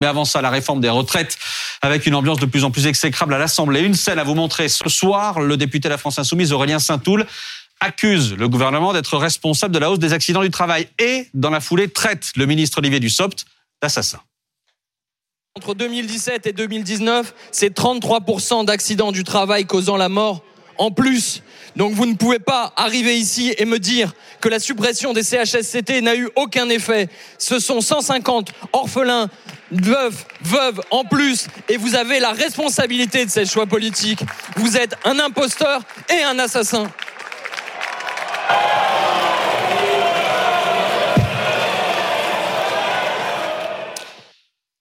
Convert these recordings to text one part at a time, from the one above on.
Mais avant ça, la réforme des retraites avec une ambiance de plus en plus exécrable à l'Assemblée. Une scène à vous montrer ce soir. Le député de la France Insoumise, Aurélien Saint-Toul, accuse le gouvernement d'être responsable de la hausse des accidents du travail et, dans la foulée, traite le ministre Olivier Dussopt d'assassin. Entre 2017 et 2019, c'est 33% d'accidents du travail causant la mort en plus. Donc vous ne pouvez pas arriver ici et me dire que la suppression des CHSCT n'a eu aucun effet. Ce sont 150 orphelins, veuves, veuves en plus et vous avez la responsabilité de ces choix politiques. Vous êtes un imposteur et un assassin.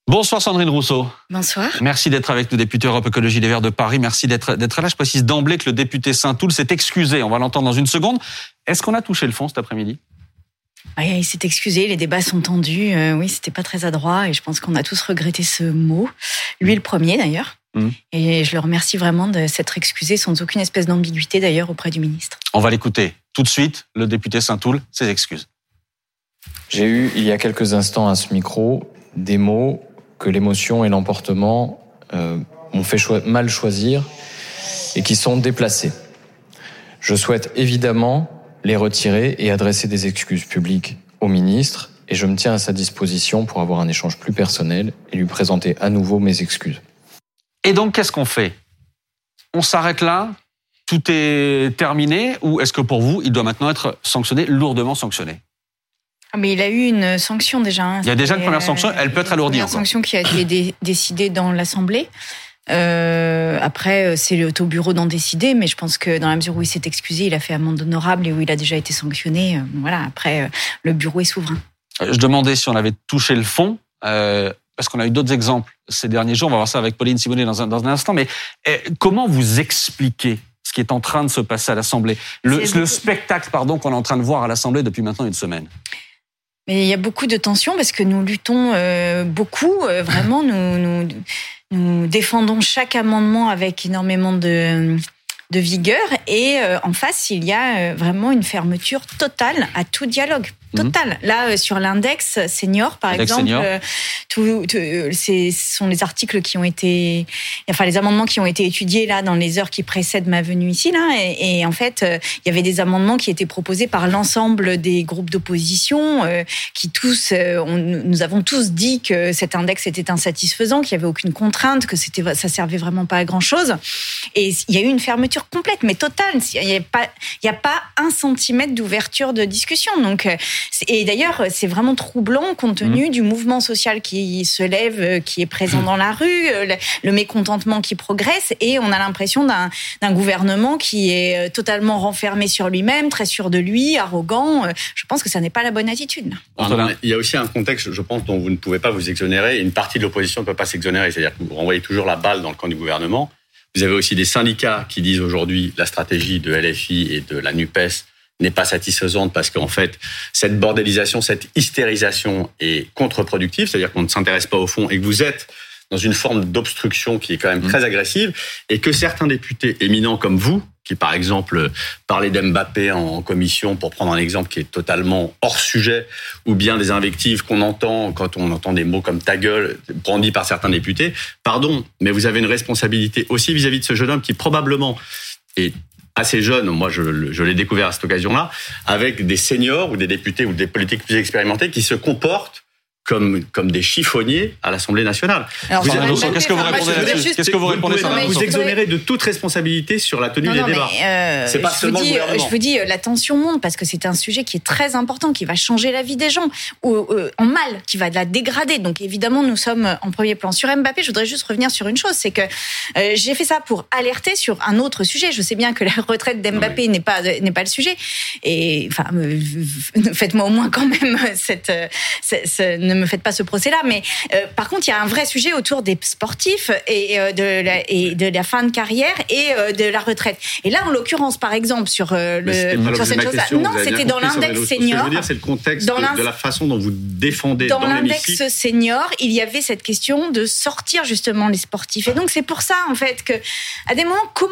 Bonsoir Sandrine Rousseau. Bonsoir. Merci d'être avec nous, député Europe Écologie Les Verts de Paris. Merci d'être là. Je précise d'emblée que le député Saint-Toul s'est excusé. On va l'entendre dans une seconde. Est-ce qu'on a touché le fond cet après-midi? Ah, il s'est excusé, les débats sont tendus. Euh, oui, c'était pas très adroit et je pense qu'on a tous regretté ce mot. Lui le premier d'ailleurs. Mmh. Et je le remercie vraiment de s'être excusé sans aucune espèce d'ambiguïté d'ailleurs auprès du ministre. On va l'écouter tout de suite, le député Saint-Toul, ses excuses. J'ai eu il y a quelques instants à ce micro des mots que l'émotion et l'emportement euh, m'ont fait mal choisir et qui sont déplacés. Je souhaite évidemment les retirer et adresser des excuses publiques au ministre et je me tiens à sa disposition pour avoir un échange plus personnel et lui présenter à nouveau mes excuses. Et donc, qu'est-ce qu'on fait? On s'arrête là? Tout est terminé? Ou est-ce que pour vous, il doit maintenant être sanctionné, lourdement sanctionné? Mais il a eu une sanction déjà. Hein. Il y a déjà une première sanction, elle peut être alourdie. Une sanction qui a été décidée dans l'Assemblée. Euh, après, euh, c'est au bureau d'en décider, mais je pense que dans la mesure où il s'est excusé, il a fait amende honorable et où il a déjà été sanctionné. Euh, voilà, après, le bureau est souverain. Je demandais si on avait touché le fond, parce qu'on a eu d'autres exemples ces derniers jours. On va voir ça avec Pauline Simonet dans un, dans un instant. Mais comment vous expliquez ce qui est en train de se passer à l'Assemblée? Le, le spectacle, pardon, qu'on est en train de voir à l'Assemblée depuis maintenant une semaine? Mais il y a beaucoup de tensions parce que nous luttons euh, beaucoup, euh, vraiment, nous, nous, défendons chaque amendement avec énormément de, de vigueur et euh, en face, il y a vraiment une fermeture totale à tout dialogue. Mhm. total. Là, euh, sur l'index senior, par exemple, euh, tout, euh, ce sont les articles qui ont été, enfin les amendements qui ont été étudiés là dans les heures qui précèdent ma venue ici là, et, en fait, il y avait des amendements qui étaient proposés par l'ensemble des groupes d'opposition, qui tous, nous avons tous dit que cet index était insatisfaisant, qu'il y avait aucune contrainte, que c'était, ça servait vraiment pas à grand chose, et il y a eu une fermeture complète, mais totale. Il n'y a pas, il y a pas un centimètre d'ouverture de discussion, donc et d'ailleurs, c'est vraiment troublant compte tenu mmh. du mouvement social qui se lève, euh, qui est présent mmh. dans la rue, euh, le mécontentement qui progresse, et on a l'impression d'un gouvernement qui est euh, totalement renfermé sur lui-même, très sûr de lui, arrogant. Je pense que ça n'est pas la bonne attitude. Il y a aussi un contexte, je pense, dont vous ne pouvez pas vous exonérer. Une partie de l'opposition ne peut pas s'exonérer. C'est-à-dire que vous renvoyez toujours la balle dans le camp du gouvernement. Vous avez aussi des syndicats qui disent aujourd'hui la stratégie de LFI et de la NUPES n'est pas satisfaisante parce qu'en fait, cette bordélisation, cette hystérisation est contre-productive, c'est-à-dire qu'on ne s'intéresse pas au fond et que vous êtes dans une forme d'obstruction qui est quand même mmh. très agressive et que certains députés éminents comme vous, qui par exemple parlaient d'Mbappé en commission pour prendre un exemple qui est totalement hors sujet, ou bien des invectives qu'on entend quand on entend des mots comme ta gueule brandis par certains députés, pardon, mais vous avez une responsabilité aussi vis-à-vis -vis de ce jeune homme qui probablement est assez jeune, moi je, je l'ai découvert à cette occasion-là, avec des seniors ou des députés ou des politiques plus expérimentés qui se comportent comme, comme des chiffonniers à l'Assemblée nationale. Qu'est-ce que vous répondez là-dessus Qu'est-ce que vous répondez Vous vous exonérez de toute responsabilité sur la tenue des débats. Euh, c'est pas je seulement vous dis, Je vous dis, la tension monte parce que c'est un sujet qui est très important, qui va changer la vie des gens, ou, euh, en mal, qui va la dégrader. Donc évidemment, nous sommes en premier plan. Sur Mbappé, je voudrais juste revenir sur une chose, c'est que euh, j'ai fait ça pour alerter sur un autre sujet. Je sais bien que la retraite d'Mbappé n'est pas n'est pas le sujet. Et enfin, faites-moi au moins quand même cette, cette, cette ne me faites pas ce procès-là. Mais euh, par contre, il y a un vrai sujet autour des sportifs et, euh, de, la, et de la fin de carrière et euh, de la retraite. Et là, en l'occurrence, par exemple, sur, le, sur cette chose-là, non, c'était dans l'index senior. Ce que je veux dire, c'est le contexte de, la façon dont vous défendez dans, dans l'index senior, il y avait cette question de sortir justement les sportifs. Et donc, c'est pour ça, en fait, que à des moments, comment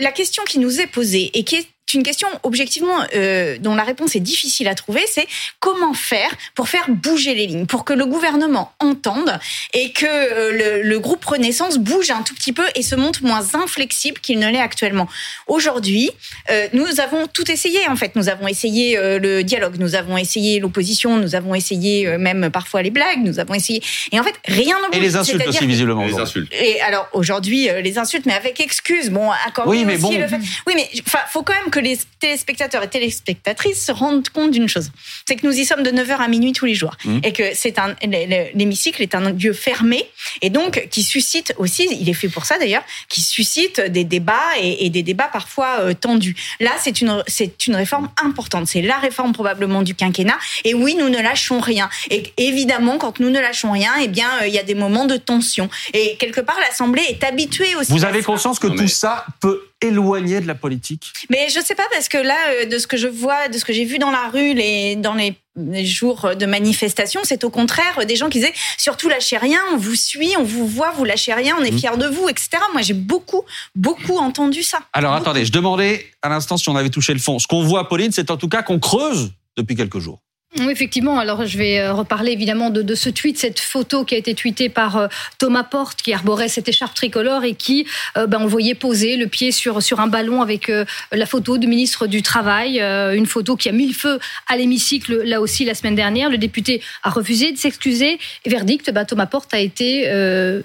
la question qui nous est posée et qui est une question objectivement euh, dont la réponse est difficile à trouver. C'est comment faire pour faire bouger les lignes, pour que le gouvernement entende et que euh, le, le groupe Renaissance bouge un tout petit peu et se montre moins inflexible qu'il ne l'est actuellement. Aujourd'hui, euh, nous avons tout essayé. En fait, nous avons essayé euh, le dialogue, nous avons essayé l'opposition, nous avons essayé euh, même parfois les blagues, nous avons essayé. Et en fait, rien ne bouge. Et les insultes aussi, visiblement. Les insultes. et alors aujourd'hui euh, les insultes, mais avec excuse. Bon, accorder Oui, mais aussi bon. le fait. Oui, mais enfin, faut quand même que les téléspectateurs et téléspectatrices se rendent compte d'une chose, c'est que nous y sommes de 9h à minuit tous les jours, Mhm. et que c'est un le- le- l'hémicycle est un lieu fermé et donc qui suscite aussi, il est fait pour ça d'ailleurs, qui suscite des débats et, et des débats parfois euh, tendus. Là, c'est une c'est une réforme importante. C'est la réforme probablement du quinquennat. Et oui, nous ne lâchons rien. Et évidemment, quand nous ne lâchons rien, eh bien, euh, il y a des moments de tension. Et quelque part, l'Assemblée est habituée aussi. Vous à avez conscience que Non, mais- tout ça peut éloigner de la politique Mais je sais pas parce que là, euh, de ce que je vois, de ce que j'ai vu dans la rue, les, dans les, les jours de manifestation, c'est au contraire des gens qui disaient surtout lâchez rien, on vous suit, on vous voit, vous lâchez rien, on est Mhm. fiers de vous, etc. Moi, j'ai beaucoup, beaucoup entendu ça. Alors Beaucoup. attendez, je demandais à l'instant si on avait touché le fond. Ce qu'on voit, Pauline, c'est en tout cas qu'on creuse depuis quelques jours. Oui, effectivement. Alors, je vais euh, reparler évidemment de, de ce tweet, cette photo qui a été tweetée par euh, Thomas Porte, qui arborait cette écharpe tricolore et qui, euh, ben, on voyait poser le pied sur sur un ballon avec euh, la photo du ministre du Travail, euh, une photo qui a mis le feu à l'hémicycle là aussi la semaine dernière. Le député a refusé de s'excuser. Verdict, ben, Thomas Porte a été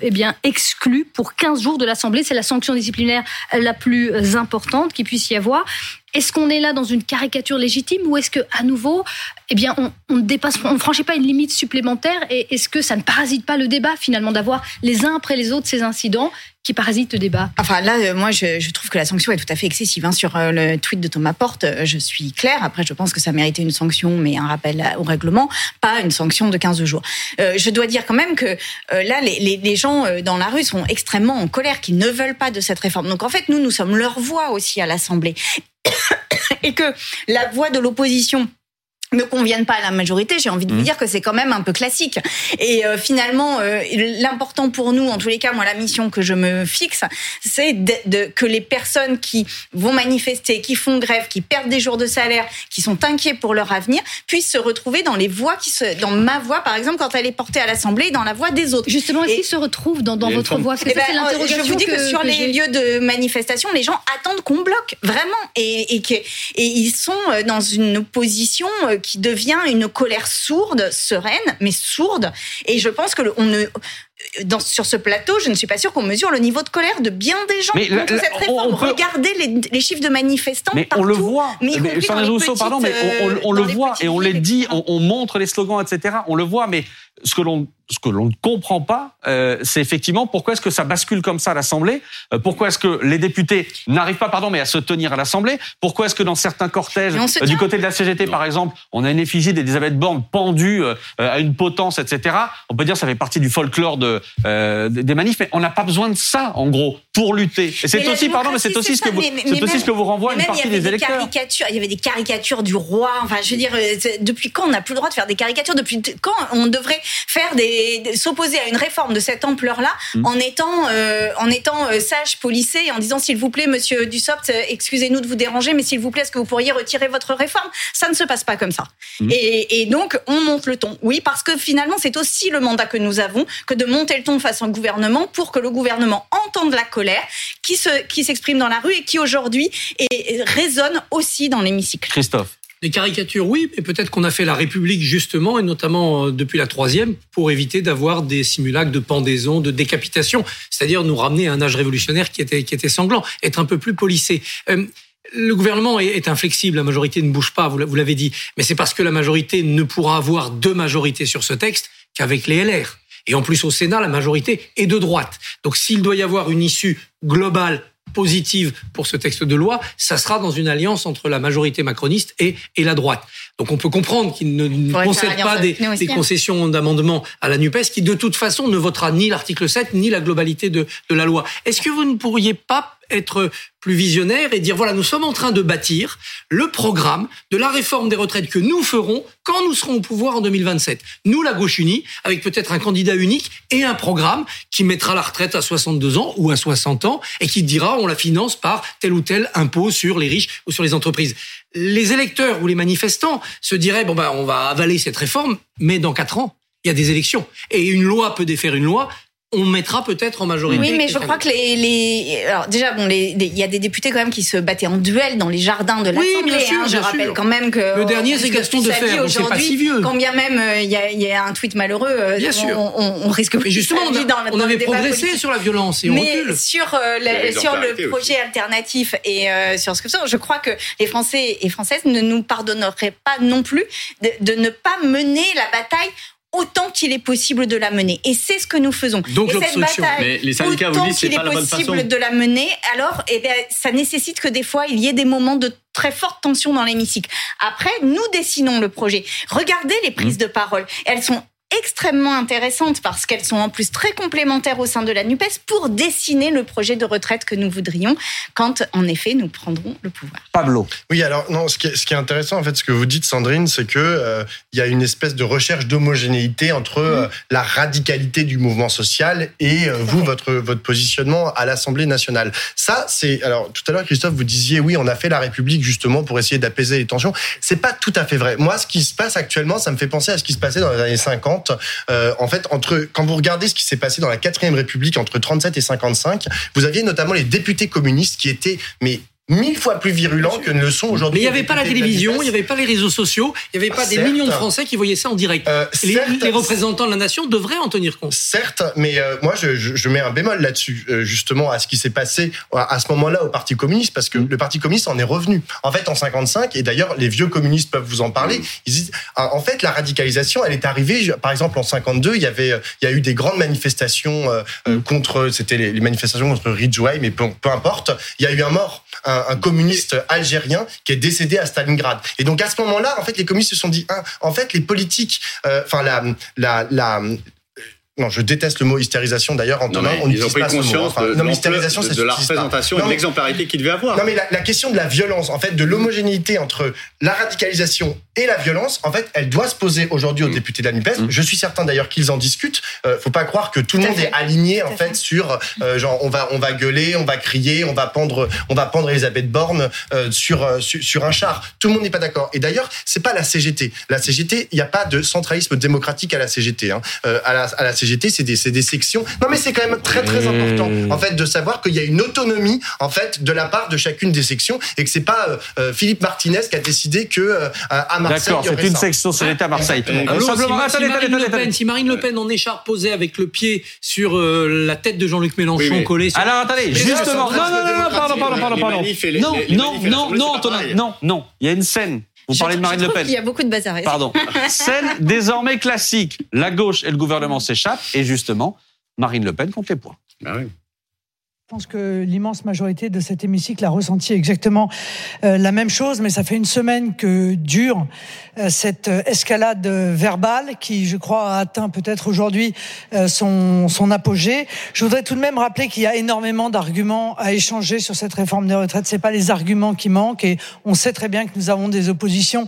eh bien exclu pour 15 jours de l'Assemblée. C'est la sanction disciplinaire la plus importante qu'il puisse y avoir. Est-ce qu'on est là dans une caricature légitime ou est-ce que à nouveau, eh bien, on, ne on ne franchit pas une limite supplémentaire et est-ce que ça ne parasite pas le débat finalement d'avoir les uns après les autres ces incidents qui parasitent le débat Enfin là, euh, moi, je, je trouve que la sanction est tout à fait excessive. Hein. Sur euh, le tweet de Thomas Porte, euh, je suis claire. Après, je pense que ça méritait une sanction, mais un rappel au règlement, pas une sanction de 15 jours. Je dois dire quand même que là, les, les, les gens dans la rue sont extrêmement en colère, qui ne veulent pas de cette réforme. Donc en fait, nous, nous sommes leur voix aussi à l'Assemblée. Et que la voix de l'opposition ne conviennent pas à la majorité, j'ai envie de vous Mhm. dire que c'est quand même un peu classique. Et euh, finalement, euh, l'important pour nous, en tous les cas, moi, la mission que je me fixe, c'est de, de- que les personnes qui vont manifester, qui font grève, qui perdent des jours de salaire, qui sont inquiets pour leur avenir, puissent se retrouver dans les voix qui se, dans ma voix, par exemple, quand elle est portée à l'Assemblée, dans la voix des autres. Justement, est-ce qu'ils se retrouvent dans, dans votre forme- voix Parce que Eh ça, ben, c'est l'interrogation je vous dis que, sur les lieux de manifestation, les gens attendent qu'on bloque vraiment, et, et que et ils sont euh, dans une opposition euh, qui devient une colère sourde, sereine, mais sourde. Et je pense que le- on ne dans, sur ce plateau, je ne suis pas sûre qu'on mesure le niveau de colère de bien des gens Mais contre la- cette réforme. on peut- Regardez les, les chiffres de manifestants Mais partout. on le voit. mais Mais les pardon, mais on, on- on le voit et on les dit, on montre les slogans, etc. On le voit, mais ce que l'on ce que l'on ne comprend pas, euh, c'est effectivement pourquoi est-ce que ça bascule comme ça à l'Assemblée Euh, Pourquoi est-ce que les députés n'arrivent pas, pardon, mais à se tenir à l'Assemblée Pourquoi est-ce que dans certains cortèges, euh, du côté de la CGT par exemple, on a une effigie d'Elisabeth Borne pendue euh, à une potence, etc. On peut dire que ça fait partie du folklore de, euh, des manifs, mais on n'a pas besoin de ça, en gros, pour lutter. Et c'est aussi, pardon, mais c'est aussi ce que c'est vous. Mais- mais aussi même- ce que vous renvoie une partie il y avait des des électeurs. caricatures. Il y avait des caricatures du roi. Enfin, je veux dire, depuis quand on n'a plus le droit de faire des caricatures Depuis quand on devrait faire des, des- s'opposer à une réforme de cette ampleur-là Mm. en étant euh, en étant euh, sage, policé, et en disant s'il vous plaît, Monsieur Dussopt, euh, excusez-nous de vous déranger, mais s'il vous plaît, est-ce que vous pourriez retirer votre réforme? Ça ne se passe pas comme ça. Mm. Et, et donc, on monte le ton. Oui, parce que finalement, c'est aussi le mandat que nous avons que de monter le ton face au gouvernement pour que le gouvernement entende la colère qui se qui s'exprime dans la rue et qui aujourd'hui et- et résonne aussi dans l'hémicycle. Christophe. Des caricatures, oui, mais peut-être qu'on a fait la République justement, et notamment euh, depuis la troisième, pour éviter d'avoir des simulacres de pendaison, de décapitation, c'est-à-dire nous ramener à un âge révolutionnaire qui était, qui était sanglant, être un peu plus policé. Euh, le gouvernement est, inflexible, la majorité ne bouge pas, vous l'avez dit, mais c'est parce que la majorité ne pourra avoir deux majorités sur ce texte qu'avec les LR. Et en plus, au Sénat, la majorité est de droite. Donc s'il doit y avoir une issue globale positive pour ce texte de loi, ça sera dans une alliance entre la majorité macroniste et, et la droite. Donc on peut comprendre qu'il ne, ne Faudrait faire concède alliance pas des, concessions d'amendement à la NUPES, qui de toute façon ne votera ni l'article 7 ni la globalité de, de la loi. Est-ce que vous ne pourriez pas être plus visionnaire et dire voilà, nous sommes en train de bâtir le programme de la réforme des retraites que nous ferons quand nous serons au pouvoir en 2027. Nous, la gauche unie, avec peut-être un candidat unique et un programme qui mettra la retraite à 62 ans ou à 60 ans et qui dira on la finance par tel ou tel impôt sur les riches ou sur les entreprises. Les électeurs ou les manifestants se diraient bon ben on va avaler cette réforme, mais dans quatre ans il y a des élections et une loi peut défaire une loi on mettra peut-être en majorité. Oui, mais je crois que les, les alors déjà bon, les, il y a des députés quand même qui se battaient en duel dans les jardins de l'Assemblée. Oui, bien sûr, hein. Je bien rappelle sûr. quand même que Le dernier, c'est Gaston Defer, donc c'est pas si vieux. Quand bien même euh, il y, a, il y a un tweet malheureux, euh, Bien on, sûr. on, on risque Mais justement, on, sa vie a- dans, on dans le avait progressé politique. sur la violence et on Mais recule. sur, euh, sur le projet alternatif et euh, sur ce que c'est, je crois que les Français et Françaises ne nous pardonneraient pas non plus de, de ne pas mener la bataille autant qu'il est possible de la mener. Et c'est ce que nous faisons. Donc et cette l'obstruction. bataille, Mais les syndicats vous autant qu'il est pas la bonne possible façon. de la mener, alors eh bien, ça nécessite que des fois, il y ait des moments de très forte tension dans l'hémicycle. Après, nous dessinons le projet. Regardez les Mmh. prises de parole. Elles sont extrêmement intéressantes parce qu'elles sont en plus très complémentaires au sein de la NUPES pour dessiner le projet de retraite que nous voudrions quand, en effet, nous prendrons le pouvoir. Pablo. Oui, alors non, ce qui est, ce qui est intéressant en fait, ce que vous dites, Sandrine, c'est que euh, il y a une espèce de recherche d'homogénéité entre euh, la radicalité du mouvement social et euh, vous, votre votre positionnement à l'Assemblée nationale. Ça, c'est alors tout à l'heure, Christophe, vous disiez oui, on a fait la République justement pour essayer d'apaiser les tensions. C'est pas tout à fait vrai. Moi, ce qui se passe actuellement, ça me fait penser à ce qui se passait dans les années 50. Euh, en fait, quand vous regardez ce qui s'est passé dans la quatrième République entre 37 et 55, vous aviez notamment les députés communistes qui étaient mais mille fois plus virulents que ne le sont Mais aujourd'hui. il n'y avait pas la télévision, il n'y avait pas les réseaux sociaux, il n'y avait pas des Certes. millions de Français qui voyaient ça en direct. Euh, les, certes, les représentants de la nation devraient en tenir compte. Certes, mais euh, moi je, mets un bémol là-dessus, euh, justement à ce qui s'est passé à, ce moment-là au Parti communiste, parce que le Parti communiste en est revenu. En fait, en 55, et d'ailleurs les vieux communistes peuvent vous en parler. Ils disent, ah, en fait, la radicalisation, elle est arrivée. Par exemple, en 52, il y avait, il y a eu des grandes manifestations euh, contre, c'était les, les manifestations contre Ridgway, mais peu, peu importe. Il y a eu un mort, un, un communiste algérien qui est décédé à Stalingrad. Et donc à ce moment-là, en fait, les communistes se sont dit, ah, en fait, les politiques, euh, enfin la, la, la non, je déteste le mot hystérisation d'ailleurs, Non, Antonin. mais on ils ont pris conscience Enfin, de, non, hystérisation, de, ça de la s'utilise pas. représentation et Non, de mais- l'exemplarité qu'il devait avoir. non mais la, la question de la violence, en fait, de l'homogénéité entre la radicalisation et la violence, en fait, elle doit se poser aujourd'hui aux Mm. députés de la Nupes. Mm. Je suis certain d'ailleurs qu'ils en discutent. Euh, faut pas croire que tout le Tout monde fait. est aligné Tout en fait fait. sur euh, genre on va on va gueuler, on va crier, on va pendre on va pendre Elisabeth Borne euh, sur, euh, sur sur un char. Tout le monde n'est pas d'accord. Et d'ailleurs, c'est pas la CGT. La CGT, il n'y a pas de centralisme démocratique à la CGT. Hein. Euh, à, la, à la CGT, c'est des des sections. Non mais c'est quand même très très important en fait de savoir qu'il y a une autonomie en fait de la part de chacune des sections et que c'est pas euh, euh, Philippe Martinez qui a décidé que euh, à Marseille D'accord, c'est une ça. section sur l'État à Marseille. Euh, Euh, simplement, si attendez, Marine attendez, le Pen, attendez. si Marine Le Pen en écharpe posée avec le pied sur euh, la tête de Jean-Luc Mélenchon Oui, mais- collé sur... Alors attendez, Mais justement, non, non, non, non, démocratique. pardon, pardon, pardon, les- Non, les- les non, non, non, Antonin, non, non. Il y a une scène. Vous Je- parlez de je Marine Le Pen. qu'il y a beaucoup de bazar. Pardon. Scène désormais classique. La gauche et le gouvernement s'échappent et justement, Marine Le Pen compte les points. Bah oui. Je pense que l'immense majorité de cet hémicycle a ressenti exactement euh, la même chose, mais ça fait une semaine que dure euh, cette euh, escalade verbale qui, je crois, a atteint peut-être aujourd'hui son, son apogée. Je voudrais tout de même rappeler qu'il y a énormément d'arguments à échanger sur cette réforme des retraites. C'est pas les arguments qui manquent, et on sait très bien que nous avons des oppositions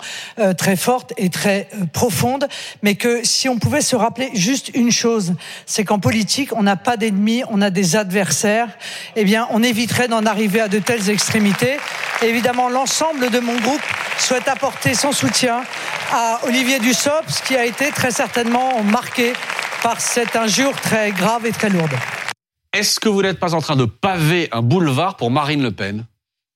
très fortes et très profondes, mais que si on pouvait se rappeler juste une chose, c'est qu'en politique, on n'a pas d'ennemis, on a des adversaires eh bien, on éviterait d'en arriver à de telles extrémités. Et évidemment, l'ensemble de mon groupe souhaite apporter son soutien à Olivier Dussopt, qui a été très certainement marqué par cette injure très grave et très lourde. Est-ce que vous n'êtes pas en train de paver un boulevard pour Marine Le Pen?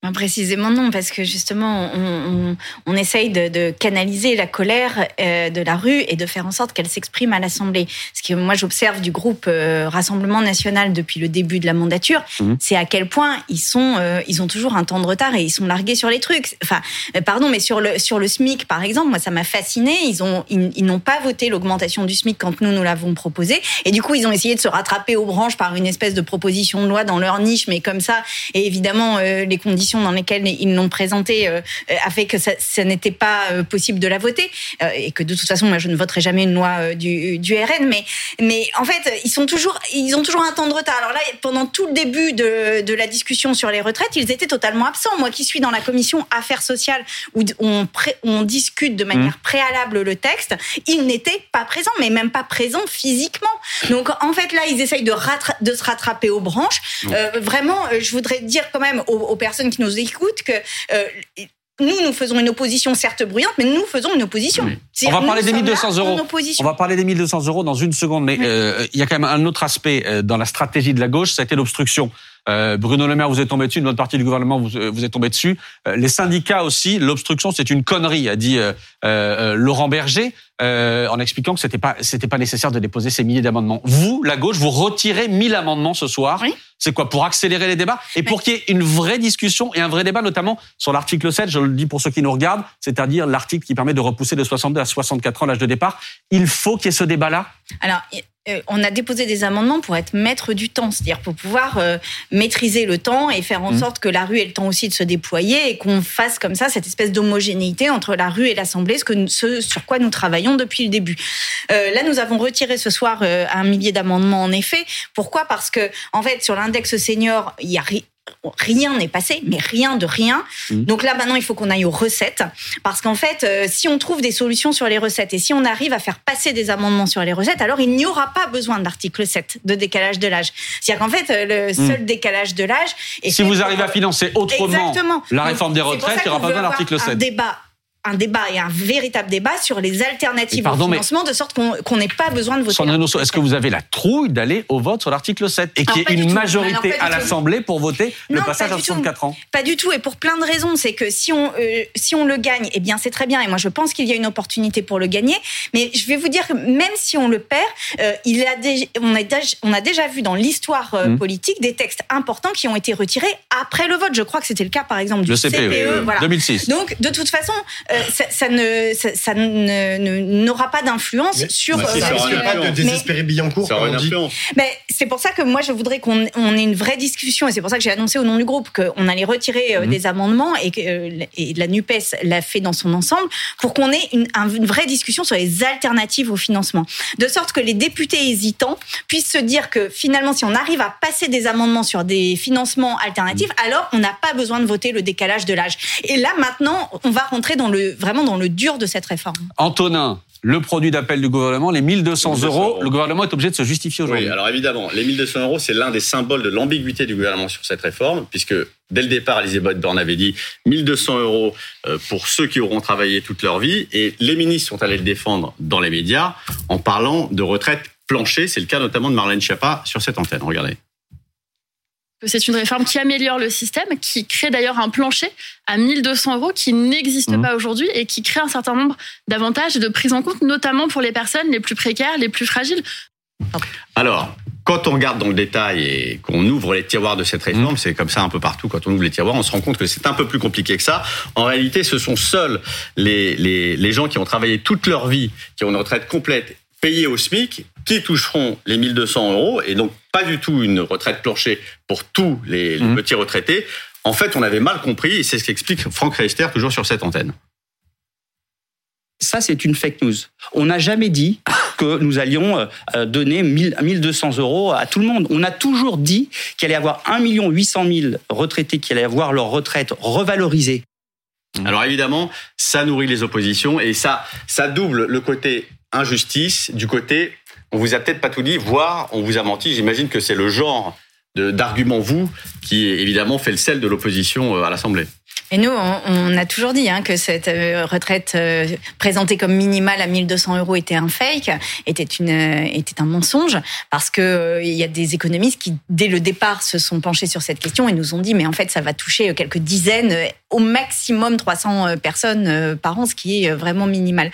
Ben, Précisément non, parce que justement, on, on, on essaye de, de canaliser la colère euh, de la rue et de faire en sorte qu'elle s'exprime à l'Assemblée. Ce que moi j'observe du groupe euh, Rassemblement National depuis le début de la mandature, Mhm. c'est à quel point ils sont, euh, ils ont toujours un temps de retard et ils sont largués sur les trucs. Enfin, euh, pardon, mais sur le sur le SMIC par exemple, moi ça m'a fasciné. Ils ont, ils, ils n'ont pas voté l'augmentation du SMIC quand nous nous l'avons proposé, et du coup ils ont essayé de se rattraper aux branches par une espèce de proposition de loi dans leur niche, mais comme ça. Et évidemment, euh, les conditions conditions dans lesquelles ils l'ont présentée euh, a fait que ça, ça n'était pas euh, possible de la voter euh, et que de toute façon, moi, je ne voterai jamais une loi euh, du, du RN. Mais, mais en fait, ils sont toujours, ils ont toujours un temps de retard. Alors là, pendant tout le début de, de la discussion sur les retraites, ils étaient totalement absents. Moi, qui suis dans la commission affaires sociales où on, pré- on discute de manière préalable le texte, ils n'étaient pas présents, mais même pas présents physiquement. Donc en fait, là, ils essayent de, de se rattraper aux branches. Euh, vraiment, je voudrais dire quand même aux, aux personnes qui nous écoutent que euh, nous, nous faisons une opposition certes bruyante, mais nous faisons une opposition. On va parler des sommes 1200 là en euros. On va parler des 1200 euros dans une seconde, mais euh, il y a quand même un autre aspect euh, dans la stratégie de la gauche, ça a été l'obstruction. Euh, Bruno Le Maire, vous êtes tombé dessus, une autre partie du gouvernement, vous, vous êtes tombé dessus. Euh, les syndicats aussi, l'obstruction, c'est une connerie, a dit Laurent Berger, en expliquant que c'était pas, c'était pas nécessaire de déposer ces milliers d'amendements. Vous, la gauche, vous retirez 1000 amendements ce soir. Oui. C'est quoi Pour accélérer les débats et pour qu'il y ait une vraie discussion et un vrai débat, notamment sur l'article 7, je le dis pour ceux qui nous regardent, c'est-à-dire l'article qui permet de repousser de 62 à 64 ans l'âge de départ. Il faut qu'il y ait ce débat-là. Alors, on a déposé des amendements pour être maître du temps, c'est-à-dire pour pouvoir euh, maîtriser le temps et faire en Mhm. sorte que la rue ait le temps aussi de se déployer et qu'on fasse comme ça cette espèce d'homogénéité entre la rue et l'Assemblée, ce, que nous- ce sur quoi nous travaillons depuis le début. Euh, là, nous avons retiré ce soir euh, un millier d'amendements, en effet. Pourquoi? Parce que, en fait, sur l'index senior, il y a Rien n'est passé, mais rien de rien. Mhm. Donc là, maintenant, il faut qu'on aille aux recettes. Parce qu'en fait, euh, si on trouve des solutions sur les recettes et si on arrive à faire passer des amendements sur les recettes, alors il n'y aura pas besoin de l'article 7 de décalage de l'âge. C'est-à-dire qu'en fait, euh, le seul décalage de l'âge... Si vous arrivez à financer autrement Exactement. la réforme des retraites, il n'y aura pas besoin de l'article Un 7. débat un débat et un véritable débat sur les alternatives pardon, au financement, de sorte qu'on n'ait pas besoin de voter. Est-ce que vous avez la trouille d'aller au vote sur l'article 7 et qu'il y ait une majorité Alors, à l'Assemblée pour voter le Non, passage pas à du tout. 64 ans? Pas du tout, et pour plein de raisons. C'est que si on, euh, si on le gagne, eh bien c'est très bien. Et moi, je pense qu'il y a une opportunité pour le gagner. Mais je vais vous dire que même si on le perd, euh, il a déjà, on, a déjà, on a déjà vu dans l'histoire euh, Mhm. politique des textes importants qui ont été retirés après le vote. Je crois que c'était le cas, par exemple, du Le CPE, CPE. voilà. 2006. Donc, de toute façon, euh, ça, ça ne, ça, ça ne- ne- n'aura pas d'influence Mais- sur. Mais euh, Ça risque pas de influence. désespérer Billancourt, Ça comme aura on une dit. influence. Ben, c'est pour ça que moi, je voudrais qu'on on ait une vraie discussion, et c'est pour ça que j'ai annoncé au nom du groupe qu'on allait retirer euh, Mhm. des amendements, et que et la NUPES l'a fait dans son ensemble, pour qu'on ait une, un- une vraie discussion sur les alternatives au financement. De sorte que les députés hésitants puissent se dire que finalement, si on arrive à passer des amendements sur des financements alternatifs, alors on n'a pas besoin de voter le décalage de l'âge. Et là, maintenant, on va rentrer dans le, vraiment dans le dur de cette réforme. Antonin, le produit d'appel du gouvernement, les 1200 1200 euros, euros. le gouvernement est obligé de se justifier aujourd'hui. Oui, alors évidemment, les 1200 euros, c'est l'un des symboles de l'ambiguïté du gouvernement sur cette réforme, puisque dès le départ, Elisabeth Borne avait dit 1200 euros euh, pour ceux qui auront travaillé toute leur vie, et les ministres sont allés le défendre dans les médias en parlant de retraite plancher. C'est le cas notamment de Marlène Schiappa sur cette antenne. Regardez. Que c'est une réforme qui améliore le système, qui crée d'ailleurs un plancher à 1200 euros qui n'existe Mhm. pas aujourd'hui et qui crée un certain nombre d'avantages et de prise en compte, notamment pour les personnes les plus précaires, les plus fragiles. Alors, quand on regarde dans le détail et qu'on ouvre les tiroirs de cette réforme, c'est comme ça un peu partout, quand on ouvre les tiroirs, on se rend compte que c'est un peu plus compliqué que ça. En réalité, ce sont seuls les, les, les gens qui ont travaillé toute leur vie, qui ont une retraite complète, payée au SMIC, qui toucheront les 1200 euros, et donc pas du tout une retraite plancher pour tous les, les Mhm. petits retraités. En fait, on avait mal compris, et c'est ce qu'explique Franck Reister, toujours sur cette antenne. Ça, c'est une fake news. On n'a jamais dit que nous allions euh, donner 1000 1200 euros à tout le monde. On a toujours dit qu'il allait y avoir 1 800 000 retraités qui allaient avoir leur retraite revalorisée. Alors évidemment, ça nourrit les oppositions et ça, ça double le côté injustice du côté on vous a peut-être pas tout dit, voire on vous a menti. J'imagine que c'est le genre d'argument vous qui évidemment fait le sel de l'opposition euh, à l'Assemblée. Et nous, on, on a toujours dit hein, que cette euh, retraite euh, présentée comme minimale à 1200 euros était un fake, était une, euh, était un mensonge, parce que il y a des économistes qui, dès le départ, se sont penchés sur cette question et nous ont dit, mais en fait, ça va toucher quelques dizaines, au maximum 300 euh, personnes par an, ce qui est vraiment minimal.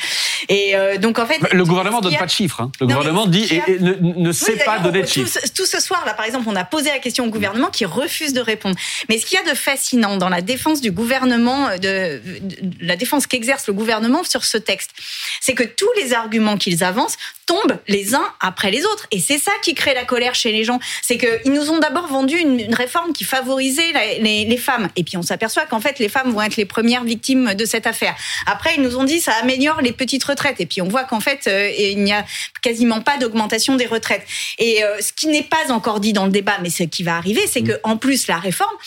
Et donc, en fait, Le gouvernement ce donne a- pas de chiffres. hein. Le Non, gouvernement dit a- et, et ne, ne oui, sait pas donner de tout, chiffres. ce- tout ce soir, là, par exemple, on a posé la question au gouvernement qui refuse de répondre. Mais ce qu'il y a de fascinant dans la défense du gouvernement, de, de la défense qu'exerce le gouvernement sur ce texte. C'est que tous les arguments qu'ils avancent tombent les uns après les autres. Et c'est ça qui crée la colère chez les gens. C'est qu'ils nous ont d'abord vendu une, une réforme qui favorisait la- les, les femmes. Et puis on s'aperçoit qu'en fait, les femmes vont être les premières victimes de cette affaire. Après, ils nous ont dit ça améliore les petites retraites. Et puis on voit qu'en fait, euh, il n'y a quasiment pas d'augmentation des retraites. Et euh, ce qui n'est pas encore dit dans le débat, mais ce qui va arriver, c'est que en plus la réforme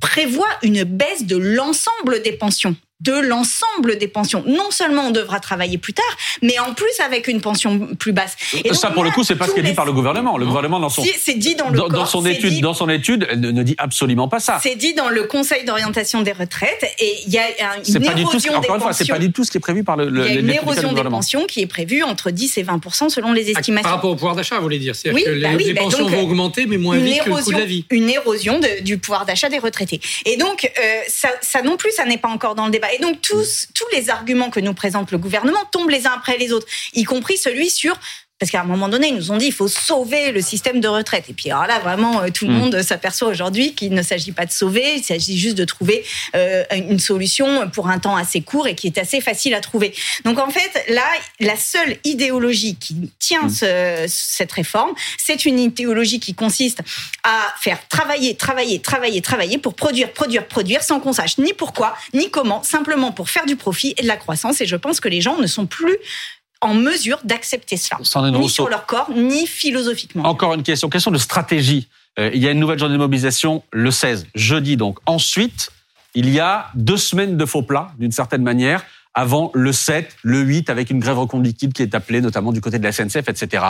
prévoit une baisse de l'ensemble des pensions de l'ensemble des pensions. Non seulement on devra travailler plus tard, mais en plus avec une pension plus basse. Et ça, donc pour le coup, c'est pas ce qui est dit les- par le gouvernement. Le gouvernement, dans son, Si, c'est dit dans le dans, dans corps, son étude, dit- dans son étude, elle ne, ne dit absolument pas ça. C'est dit dans le Conseil d'orientation des retraites et il y a une pas du tout, ce- érosion des encore une fois, c'est pensions. pas du tout ce qui est prévu par le, Il y a les une érosion des pensions qui est prévue entre 10 et 20 selon les Ah, estimations. Par rapport au pouvoir d'achat, vous voulez dire C'est-à-dire Oui, que les, bah oui, les bah pensions donc, vont euh, augmenter, mais moins vite que le coût de érosion, la vie. une érosion de- du pouvoir d'achat des retraités. Et donc, euh, ça, ça non plus, ça n'est pas encore dans le débat. Et donc, tous, tous les arguments que nous présente le gouvernement tombent les uns après les autres, y compris celui sur parce qu'à un moment donné, ils nous ont dit il faut sauver le système de retraite. Et puis alors là, vraiment, euh, tout le Mm. monde s'aperçoit aujourd'hui qu'il ne s'agit pas de sauver, il s'agit juste de trouver euh, une solution pour un temps assez court et qui est assez facile à trouver. Donc en fait, là, la seule idéologie qui tient ce- cette réforme, c'est une idéologie qui consiste à faire travailler, travailler, travailler, travailler pour produire, produire, produire, sans qu'on sache ni pourquoi, ni comment, simplement pour faire du profit et de la croissance. Et je pense que les gens ne sont plus en mesure d'accepter cela, Sandrine ni Rousseau. sur leur corps, ni philosophiquement. Encore une question, question de stratégie. Euh, il y a une nouvelle journée de mobilisation le 16, jeudi donc. Ensuite, il y a deux semaines de faux plats, d'une certaine manière, avant le 7, le 8, avec une grève reconductible qui est appelée, notamment du côté de la SNCF, etc.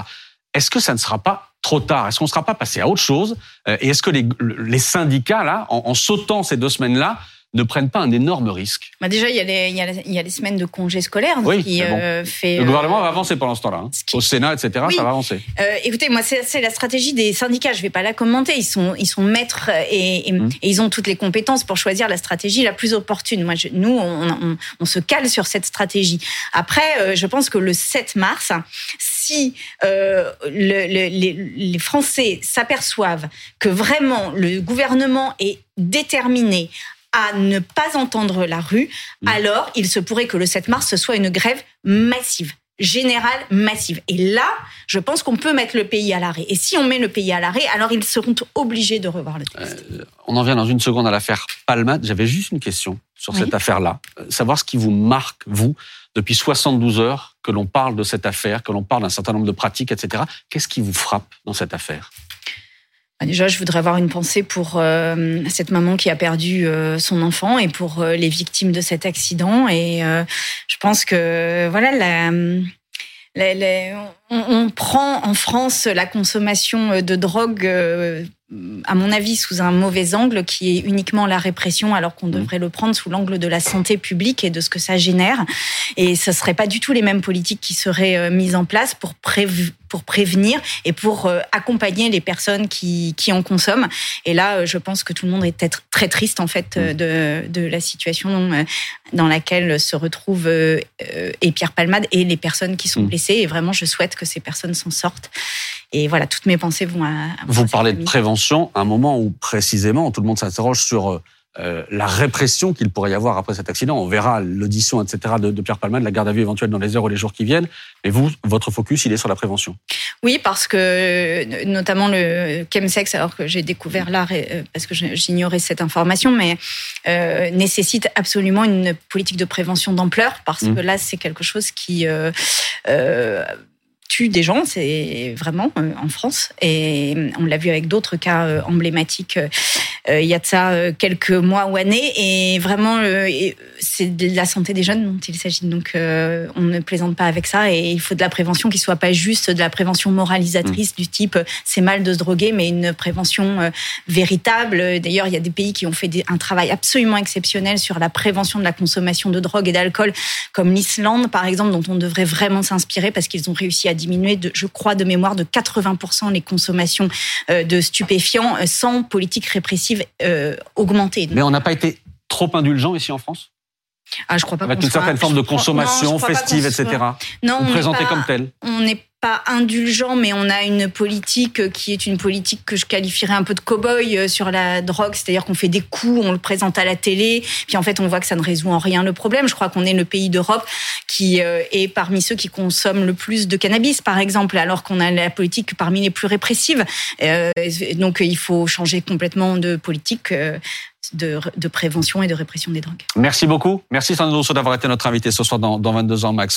Est-ce que ça ne sera pas trop tard? Est-ce qu'on ne sera pas passé à autre chose? Euh, Et est-ce que les, les syndicats, là, en, en sautant ces deux semaines-là, ne prennent pas un énorme risque Bah déjà, il y, a les, il, y a, il y a les semaines de congés scolaires Oui, qui bon. euh, fait. Le euh, gouvernement va avancer pendant ce temps-là. hein. Au Sénat, etc., Oui. ça va avancer. Euh, écoutez, moi, c'est la stratégie des syndicats. Je vais pas la commenter. Ils sont, ils sont maîtres et, et- Mmh. et ils ont toutes les compétences pour choisir la stratégie la plus opportune. Moi, je- nous, on, on- on se cale sur cette stratégie. Après, euh, je pense que le 7 mars, si euh, le- le- les, les Français s'aperçoivent que vraiment le gouvernement est déterminé à ne pas entendre la rue, alors il se pourrait que le 7 mars ce soit une grève massive générale massive. Et là, je pense qu'on peut mettre le pays à l'arrêt. Et si on met le pays à l'arrêt, alors ils seront obligés de revoir le texte. On en vient dans une seconde à l'affaire Palmade. J'avais juste une question sur Oui. cette affaire-là. Euh, Savoir ce qui vous marque, vous, depuis 72 heures que l'on parle de cette affaire, que l'on parle d'un certain nombre de pratiques, etc. Qu'est-ce qui vous frappe dans cette affaire? Déjà, je voudrais avoir une pensée pour euh, cette maman qui a perdu euh, son enfant et pour euh, les victimes de cet accident. Et je pense que voilà, la, la- la- on, on prend en France la consommation de drogue. à mon avis, sous un mauvais angle qui est uniquement la répression, alors qu'on devrait le prendre sous l'angle de la santé publique et de ce que ça génère. Et ce serait pas du tout les mêmes politiques qui seraient mises en place pour, prév- pour prévenir et pour euh, accompagner les personnes qui, qui en consomment. Et là, euh, je pense que tout le monde est peut-être très triste en fait euh, de, de la situation dans laquelle se retrouvent et Pierre Palmade et les personnes qui sont blessées. Et vraiment, je souhaite que ces personnes s'en sortent. Et voilà, toutes mes pensées vont à. à Vous parlez de prévention à un moment où, précisément, tout le monde s'interroge sur euh, la répression qu'il pourrait y avoir après cet accident. On verra l'audition, etc., de, de Pierre Palmade, la garde à vue éventuelle dans les heures ou les jours qui viennent. Mais vous, votre focus, il est sur la prévention. Oui, parce que euh, notamment le chemsex, alors que j'ai découvert là, euh, parce que j'ignorais cette information, mais euh, nécessite absolument une politique de prévention d'ampleur, parce Mhm. que là, c'est quelque chose qui euh, euh, tue des gens, c'est vraiment euh, en France, et on l'a vu avec d'autres cas euh, emblématiques. euh, euh, il y a de ça euh, quelques mois ou années, et vraiment, euh, c'est de la santé des jeunes dont il s'agit. Donc, euh, on ne plaisante pas avec ça, et il faut de la prévention qui soit pas juste de la prévention moralisatrice du type euh, c'est mal de se droguer, mais une prévention euh, véritable. D'ailleurs, il y a des pays qui ont fait des- un travail absolument exceptionnel sur la prévention de la consommation de drogue et d'alcool, comme l'Islande, par exemple, dont on devrait vraiment s'inspirer parce qu'ils ont réussi à diminuer, de, je crois, de mémoire, de 80% les consommations euh, de stupéfiants euh, sans politique répressive euh, augmentée. Mais on n'a pas été trop indulgent ici en France? Ah, je crois pas Avec une soit- certaine forme de non, consommation festive, etc. Non, on pas- comme tel. On n'est indulgent, mais on a une politique qui est une politique que je qualifierais un peu de cow-boy euh, sur la drogue, c'est-à-dire qu'on fait des coups, on le présente à la télé, puis en fait on voit que ça ne résout en rien le problème. Je crois qu'on est le pays d'Europe qui euh, est parmi ceux qui consomment le plus de cannabis, par exemple, alors qu'on a la politique parmi les plus répressives. Euh, donc il faut changer complètement de politique. De, prévention et de répression des drogues. Merci beaucoup. Merci Sandro d'avoir été notre invité ce soir dans 22 ans, Max.